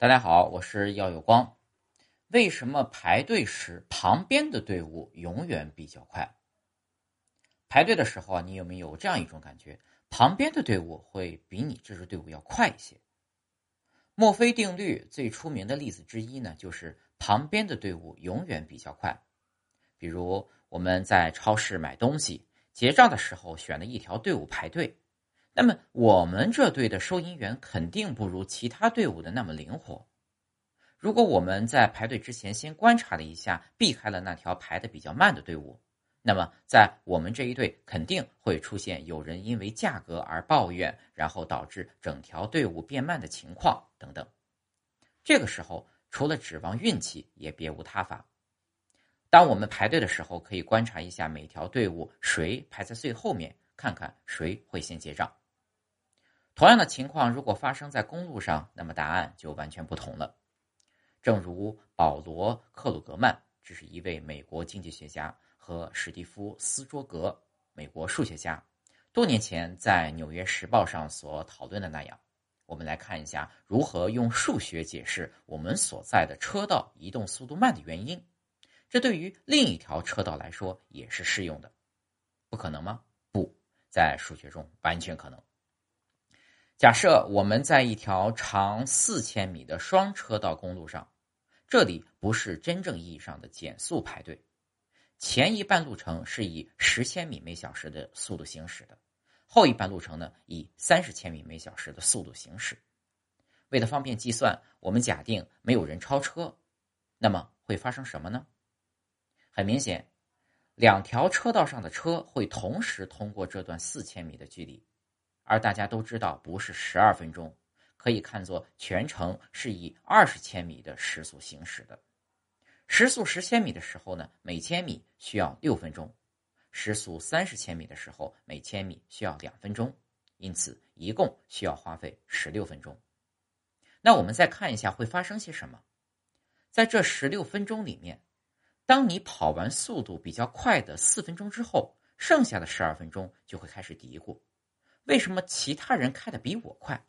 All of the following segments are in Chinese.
大家好，我是耀有光。为什么排队时旁边的队伍永远比较快？排队的时候啊，你有没有这样一种感觉？旁边的队伍会比你这支队伍要快一些？墨菲定律最出名的例子之一呢，就是旁边的队伍永远比较快。比如我们在超市买东西，结账的时候选了一条队伍排队。那么我们这队的收银员肯定不如其他队伍的那么灵活。如果我们在排队之前先观察了一下，避开了那条排的比较慢的队伍，那么在我们这一队肯定会出现有人因为价格而抱怨，然后导致整条队伍变慢的情况等等。这个时候，除了指望运气，也别无他法。当我们排队的时候，可以观察一下每条队伍谁排在最后面，看看谁会先结账。同样的情况，如果发生在公路上，那么答案就完全不同了。正如保罗·克鲁格曼，这是一位美国经济学家，和史蒂夫·斯卓格，美国数学家，多年前在《纽约时报》上所讨论的那样，我们来看一下如何用数学解释我们所在的车道移动速度慢的原因。这对于另一条车道来说也是适用的。不可能吗？不在数学中完全可能。假设我们在一条长四千米的双车道公路上，这里不是真正意义上的减速排队，前一半路程是以十千米每小时的速度行驶的，后一半路程呢以三十千米每小时的速度行驶。为了方便计算，我们假定没有人超车，那么会发生什么呢？很明显，两条车道上的车会同时通过这段四千米的距离。而大家都知道，不是十二分钟，可以看作全程是以二十千米的时速行驶的。时速十千米的时候呢，每千米需要六分钟；时速三十千米的时候，每千米需要两分钟。因此，一共需要花费十六分钟。那我们再看一下会发生些什么？在这十六分钟里面，当你跑完速度比较快的四分钟之后，剩下的十二分钟就会开始嘀咕。为什么其他人开的比我快？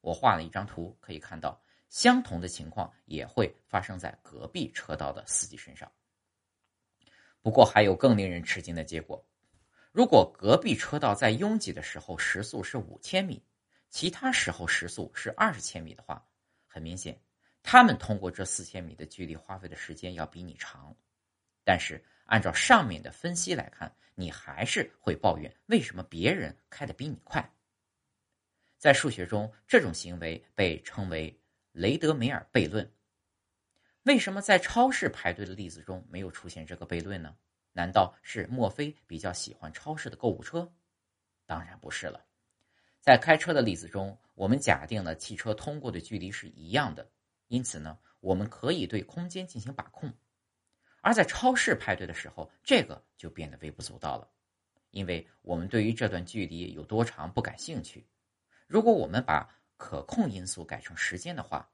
我画了一张图，可以看到相同的情况也会发生在隔壁车道的司机身上。不过还有更令人吃惊的结果：如果隔壁车道在拥挤的时候时速是五千米，其他时候时速是二十千米的话，很明显，他们通过这四千米的距离花费的时间要比你长。但是按照上面的分析来看。你还是会抱怨为什么别人开的比你快？在数学中，这种行为被称为雷德梅尔悖论。为什么在超市排队的例子中没有出现这个悖论呢？难道是墨菲比较喜欢超市的购物车？当然不是了。在开车的例子中，我们假定了汽车通过的距离是一样的，因此呢，我们可以对空间进行把控。而在超市排队的时候，这个就变得微不足道了，因为我们对于这段距离有多长不感兴趣。如果我们把可控因素改成时间的话，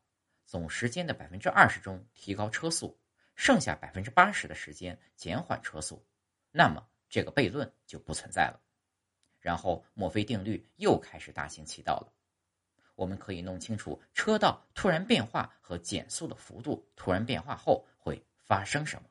总时间的百分之二十中提高车速，剩下百分之八十的时间减缓车速，那么这个悖论就不存在了。然后墨菲定律又开始大行其道了。我们可以弄清楚车道突然变化和减速的幅度突然变化后会发生什么。